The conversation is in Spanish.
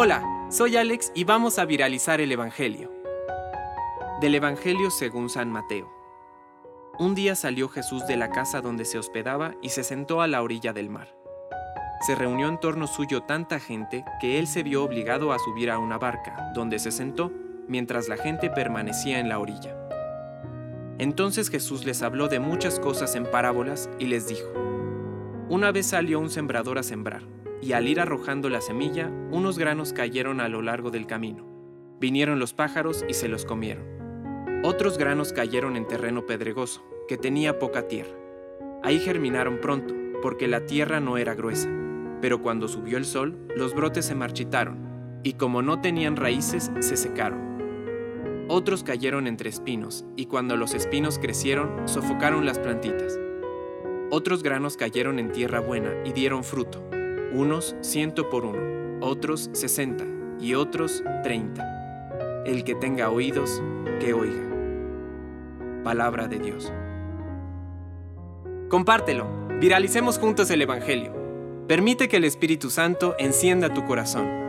Hola, soy Alex y vamos a viralizar el Evangelio. Del Evangelio según San Mateo. Un día salió Jesús de la casa donde se hospedaba y se sentó a la orilla del mar. Se reunió en torno suyo tanta gente que él se vio obligado a subir a una barca, donde se sentó, mientras la gente permanecía en la orilla. Entonces Jesús les habló de muchas cosas en parábolas y les dijo, Una vez salió un sembrador a sembrar y al ir arrojando la semilla, unos granos cayeron a lo largo del camino. Vinieron los pájaros y se los comieron. Otros granos cayeron en terreno pedregoso, que tenía poca tierra. Ahí germinaron pronto, porque la tierra no era gruesa. Pero cuando subió el sol, los brotes se marchitaron, y como no tenían raíces, se secaron. Otros cayeron entre espinos, y cuando los espinos crecieron, sofocaron las plantitas. Otros granos cayeron en tierra buena y dieron fruto unos ciento por uno, otros sesenta y otros treinta. El que tenga oídos, que oiga. Palabra de Dios. Compártelo, viralicemos juntos el Evangelio. Permite que el Espíritu Santo encienda tu corazón.